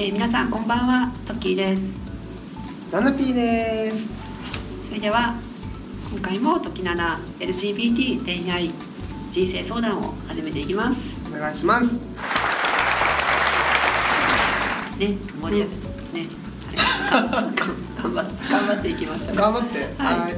えー、皆さんこんばんはトッキーです。ナナピーです。それでは今回もトキナナ LGBT 恋愛人生相談を始めていきます。お願いします。ね盛り上げ、ねあれ。頑張頑張っていきましょう。頑張って。はい、はい。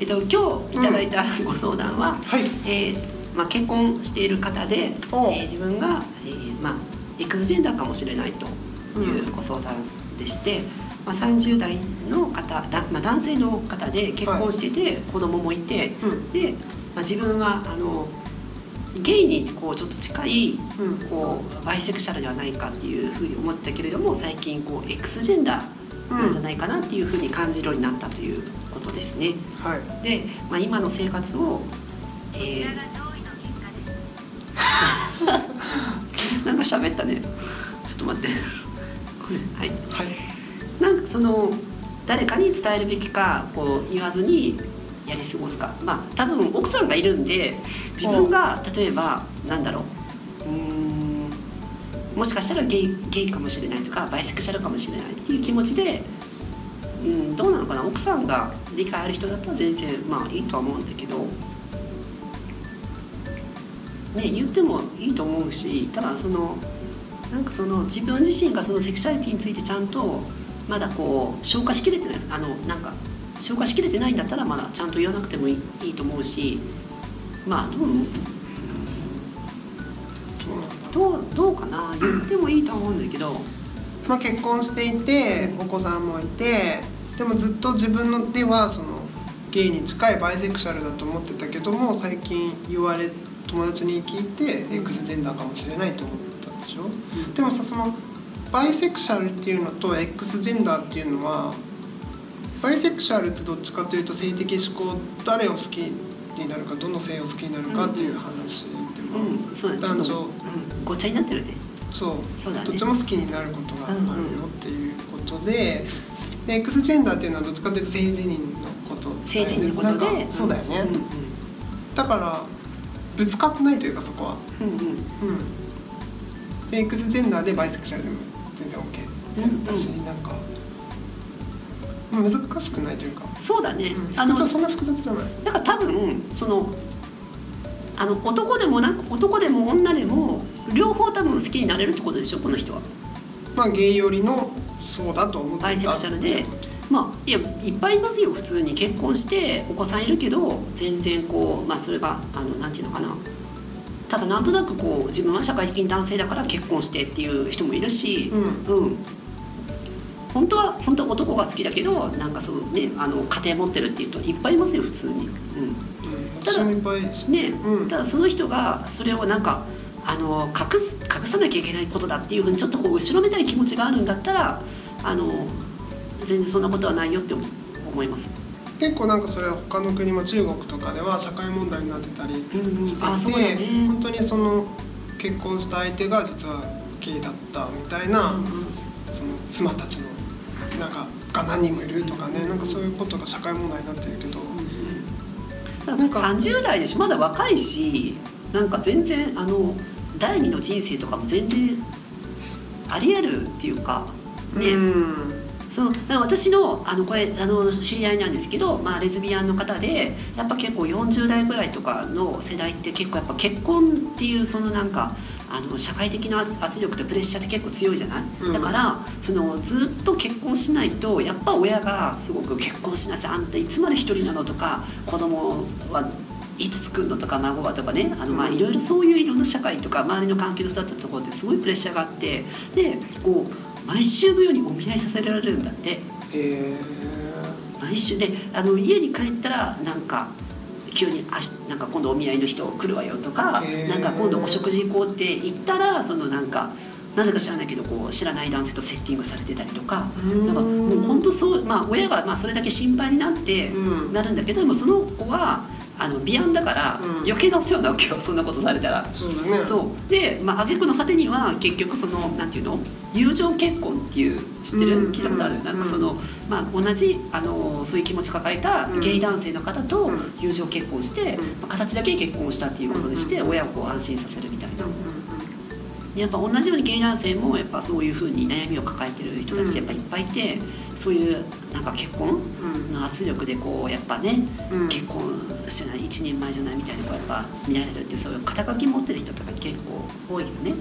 えっと今日いただいたご相談は、はい。えーまあ、結婚している方で、えおー自分が、えーまあ、X ジェンダーかもしれないというご相談でして、まあ、30代の方だ、まあ、男性の方で結婚してて、子供もいて、うん。で、まあ、自分はあのゲイにこうちょっと近いうん。こうバイセクシャルではないかっていうふうに思ってたけれども最近こう X ジェンダーなんじゃないかなっていうふうに感じるようになったということですね。はい。で、まあ、今の生活を、えー、なんか喋ったね。ちょっと待ってはい。はい。なんかその誰かに伝えるべきかこう言わずにやり過ごすか。まあ多分奥さんがいるんで自分が例えばなんだろう。うーんもしかしたらゲイゲイかもしれないとかバイセクシャルかもしれないっていう気持ちで、うん、どうなのかな。奥さんが理解ある人だったら全然まあいいとは思うんだけど。ね、言ってもいいと思うしただそのなんかその自分自身がそのセクシャリティについてちゃんとまだこう消化しきれてないあのなんか消化しきれてないんだったらまだちゃんと言わなくてもいいいいと思うしまあどうどうどうかな言ってもいいと思うんだけど。まあ結婚していてお子さんもいてでもずっと自分のではそのゲイに近いバイセクシャルだと思ってたけども最近言われ友達に聞いて X ジェンダーかもしれないと思ったでしょ？でもさそのバイセクシャルっていうのと X ジェンダーっていうのはバイセクシャルってどっちかというと性的指向誰を好きになるかどの性を好きになるかっていう話でも、うんそうだね。ちょっと、男女うん、ごっちゃになってるで。そうそうだね。どっちも好きになることがあるよっていうことで,、で X ジェンダーっていうのはどっちかというと性自認のこと性自認のことで。そうだよね、うん。だからぶつかってないというかそこは。うんうん。うんで X ジェンダーでバイセクシャルでも全然 OK って私なんか、まあ難しくないというか、そうだね、うん、あの複雑そんな複雑じゃない。だから多分そのあの男でもなく男でも女でも両方多分好きになれるってことでしょこの人は。まあゲイ寄りのそうだと思ってた。バイセクシャルで。まあいやいっぱいいますよ普通に。結婚してお子さんいるけど全然こうまあそれがあのなんていうのかなただなんとなくこう自分は社会的に男性だから結婚してっていう人もいるしう、ん。うん、本当は本当は男が好きだけどなんかそうねあの家庭持ってるっていうといっぱいいますよ普通に。うん。うん。私もいっぱいしね、うん。ただその人がそれをなんかあの隠す隠さなきゃいけないことだっていうふうにちょっとこう後ろめたい気持ちがあるんだったらあの全然そんなことはないよって思います。結構なんかそれは他の国も中国とかでは社会問題になってたりうんうんしていて、あそうだね。本当にその結婚した相手が実はゲイだったみたいな、その妻たちのなんかが何人もいるとかねなんかそういうことが社会問題になってるけど、なんか30代でしょまだ若いしなんか全然あの第二の人生とかも全然ありえるっていうかね、うんその私のあのこれあの知り合いなんですけど、まあ、レズビアンの方でやっぱ結構40代ぐらいとかの世代って結構やっぱ結婚っていうそのなんかあの社会的な圧力とプレッシャーって結構強いじゃない、うん。だからそのずっと結婚しないとやっぱ親がすごく結婚しなさいあんたいつまで一人なの？とか子供はいつ作るの？とか孫は？とかねあのまあいろいろそういういろんな社会とか周りの環境で育ったところってすごいプレッシャーがあってでこう毎週のようにお見合いさせられるんだって。へえ毎週であの家に帰ったらなんか急にあしなんか今度お見合いの人来るわよとかなんか今度お食事行こうって言ったらそのなんかなぜか知らないけどこう知らない男性とセッティングされてたりとかうん。なんかもう本当そうまあ親がまあそれだけ心配になってうん。なるんだけどでもその子はあのビアンだからうん。余計なお世話なわけよそんなことされたら。そうだね。そう。で、まあ挙句の果てには結局そのなんていうの？友情結婚っていう知ってる、うん。聞いたことある、うん。なんかその、まあ、同じあのそういう気持ち抱えたうん。ゲイ男性の方とうん。友情結婚して、うん。まあ、形だけ結婚したっていうことにしてうん。親をこう安心させるみたいな、やっぱ同じようにゲイ男性もやっぱそういうふうに悩みを抱えてる人たちやっぱいっぱいいて、そういうなんか結婚うんの圧力でこうやっぱね、うん。結婚してない1年前じゃないみたいなこうやっぱ見られるってそういう肩書き持ってる人とか結構多いよね。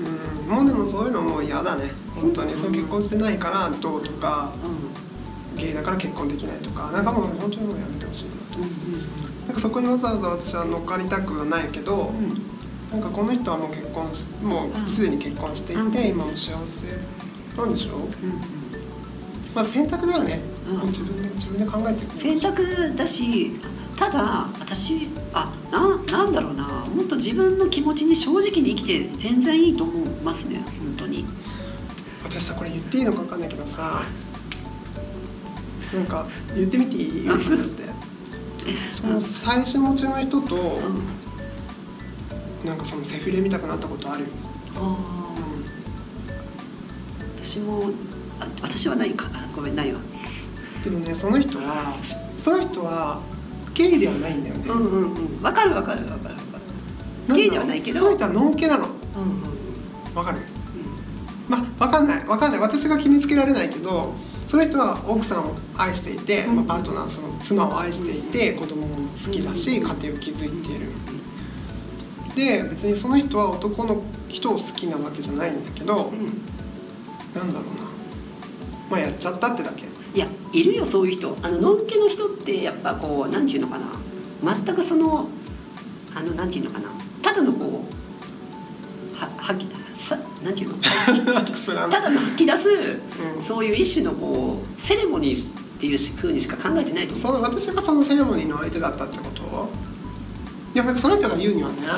うん。もうでもそういうのもう嫌だね。本当に。うん。そう結婚してないからどうとかうゲイだから結婚できないとか。なんかもう本当にもうやめてほしいなと。んうんなんかそこにわざわざ私は乗っかりたくはないけど、うんうんなんかこの人はもう結婚しもうすでに結婚していて、うん。今も幸せ。なんでしょう、うんまあ、選択だよね、うん。もう自分で自分で考えていく。選択だしただ私あななんだろうな。もっと自分の気持ちに正直に生きて全然いいと思いますね。本当に。私さこれ言っていいのか分かんないけどさなんか言ってみていい？その妻子持ちの人とうんなんかそのセフレ見たくなったことあるよ、あー。私もあ私はないか。あごめんないわ。でもねその人はその人はゲイではないんだよね、うんうんうん。わかるわかるわかるわかる。んだろう。ゲイではないけど。その人はノンケなの。うんうんわかる？まあわかんない。わかんない。私が決めつけられないけどその人は奥さんを愛していて、うんまあ、パートナーその妻を愛していて子供も好きだし、うん家庭を築いているで別にその人は男の人を好きなわけじゃないんだけどうんうんなんだろうな。まあやっちゃったってだけ。いやいるよそういう人。あののんけの人ってやっぱこうなんていうのかな。全くそのあのなんていうのかな。ただのこうははきさなんていうの？ただの吐き出す、うん。そういう一種のこうセレモニーっていうふうにしか考えてないと思う。その私がそのセレモニーの相手だったってこと？いやなんかその人が言うにはね、な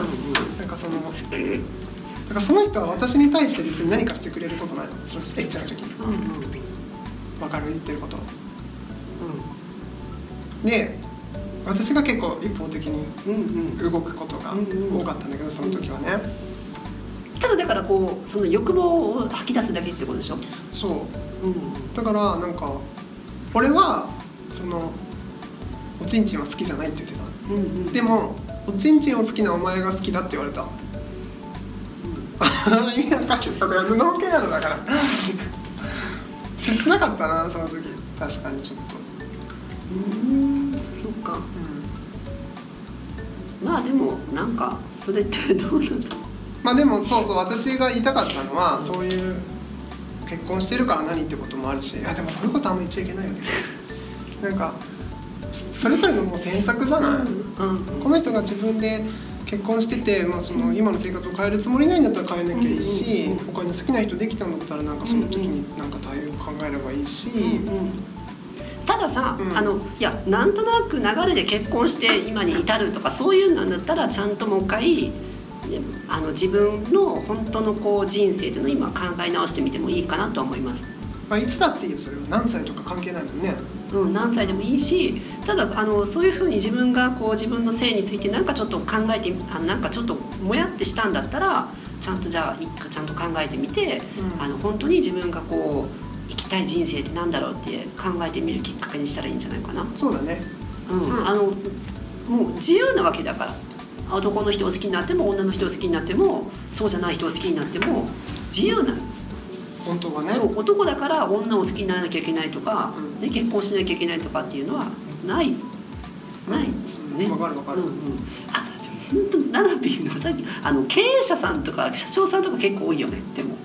んかそのなんかその人は私に対して別に何かしてくれることないの？そのエッチな時に。うんうん。うん分かる？言ってること。で私が結構一方的にうんうん。うん動くことが多かったんだけどその時はね。ただだからこうその欲望を吐き出すだけってことでしょ？そう。うんだからなんか俺はそのおちんちんは好きじゃないって言ってたうんうん。でもおちんちんを好きなお前が好きだって言われた。意味わかんない。布受けなのだから。切なかったなその時。確かにちょっと、うんそっか。まあでもなんかそれってどうなんだまあでもそうそう私が言いたかったのはそういう結婚してるから何ってこともあるし。いやでもそういうことあんま言っちゃいけないよね。なんかそそれぞれのもう選択じゃない、うん。この人が自分で結婚してて、まあ、その今の生活を変えるつもりないんだったら変えなきゃいいし、うん他に好きな人できたんだったらなんかその時になんか対応考えればいいし、たださ、うん。あのいやなんとなく流れで結婚して今に至るとかそういうのなんだったらちゃんともう一回ねあの自分の本当のこう人生っていうのを今考え直してみてもいいかなとは思います。まあ、いつだっていいよそれは。何歳とか関係ないもんね。うん、何歳でもいいしただあのそういうふうに自分がこう自分の性についてなんかちょっと考えてあのなんかちょっともやってしたんだったらちゃんとじゃあちゃんと考えてみて、うん。あの本当に自分がこう生きたい人生ってなんだろうって考えてみるきっかけにしたらいいんじゃないかな。そうだね。うんうん。あのもう自由なわけだから。男の人を好きになっても女の人を好きになってもそうじゃない人を好きになっても自由な本当はね。そう男だから女を好きにならなきゃいけないとか、うん。で結婚しなきゃいけないとかっていうのはない。ないんですよね。わかるわかる。うんうん、あ本当ナナピーのさっきあの経営者さんとか社長さんとか結構多いよね。でも。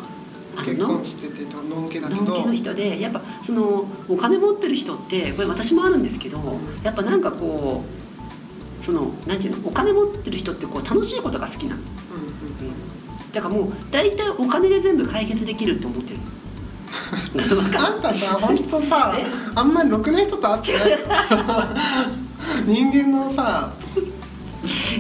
結婚しててとのんけだけど。のんけの人でやっぱそのお金持ってる人ってこれ私もあるんですけどやっぱなんかこうそのなんていうのお金持ってる人ってこう楽しいことが好きなの。うんだからもう大体お金で全部解決できると思ってる。あんたさ本当さえ？あんまりろくな人と会ってない。人間のさ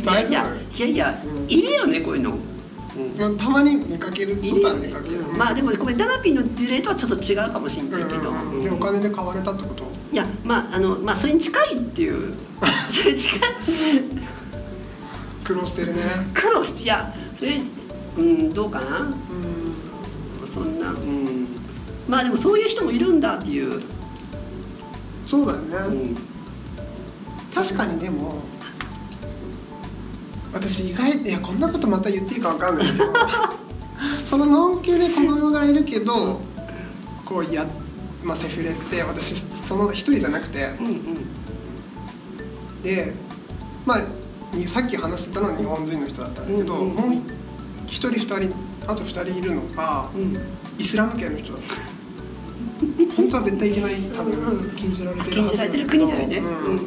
大いや丈いやいや、うん。いるよねこういうの、うん。夫たまに見かける。ことは見かける、まあでもごめんダナピーの事例とはちょっと違うかもしれないけど、でうんお金で買われたってこと？いやまああのまあそれに近いっていう。それに近い。苦労してるね。苦労していやそれうんどうかな？うんそんな。うんまあでもそういう人もいるんだっていう、そうだよね、うん、確かにでも私意外いやこんなことまた言っていいかわかんない。け どそののんけで子供がいるけどこうやまあセフレって私その一人じゃなくて。うんうん。でまあにさっき話してたのは日本人の人だったんだけど、うんうんもう一人二人あと二人いるのがうん。イスラム系の人だった。本当は絶対いけない多分ん。禁じられてる禁じられてる国だよね、うん。うん。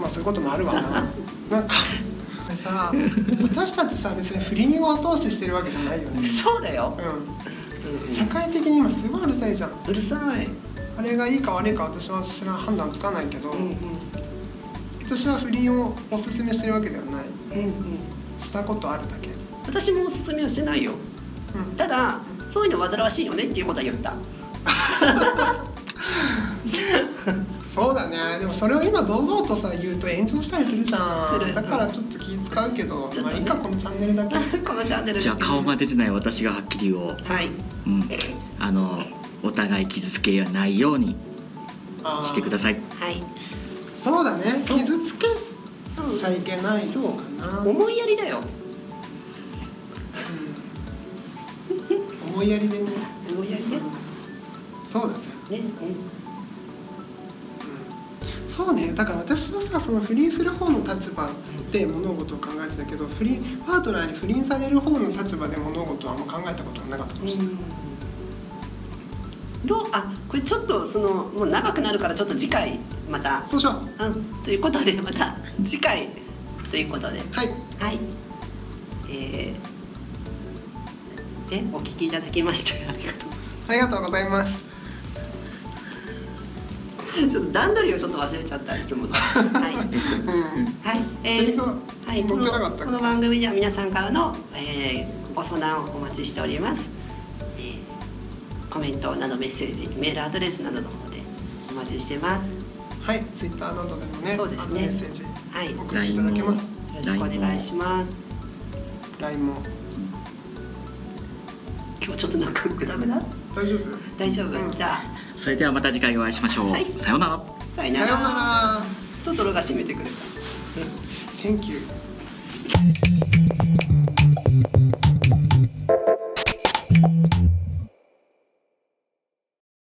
まあそういうこともあるわな。なんかさ私たちさ別に不倫を後押ししてるわけじゃないよね。そうだよ、うん。社会的に今すごいうるさいじゃん。うるさい、あれがいいか悪いか私は知らん判断つかないけど、うんうん。私は不倫をおすすめしてるわけではない。うんうん、したことあるだけ。私もおすすめはしてないよ。うん。ただそういうの煩わしいよねっていうことは言った。そうだね。でもそれを今堂々とさ言うと炎上したりするじゃん。する。だからちょっと気使うけど、ね。まあいいかこのチャンネルだけ。このチャンネル。じゃあ顔が出てない私がはっきり言おう、はい。うん、あのお互い傷つけないようにしてください。はい。そうだね。傷つけちゃいけないそうのかな。思いやりだよ。思いやりでね。思いやりでね、そうだね。そうね。だから私はさその不倫する方の立場で物事を考えてたけど不倫パートナーに不倫される方の立場で物事はあんま考えたことがなかったかもしれない、どうあこれちょっとそのもう長くなるからちょっと次回また。そうしよう。うん。ということでまた次回ということで。はい。はい。えー、えお聞きいただきましてありがとう。ありがとうございます。ちょっと段取りをちょっと忘れちゃったいつもの はい。うん。はい、えセリフがはい、載このこの番組では皆さんからの、えーご相談をお待ちしております、えーコメントなどメッセージメールアドレスなどの方でお待ちしてます。はいツイッターなどでもねそうですね。メッセージはい。よ送っていただけます。ろしくお願いします。LINE も。今日ちょっとなんかグダグダ大丈夫？大丈夫、うん。じゃそれではまた次回お会いしましょう、はい。さようなら。あさよなら。さようなら。トトロが締めてくれた。Thank you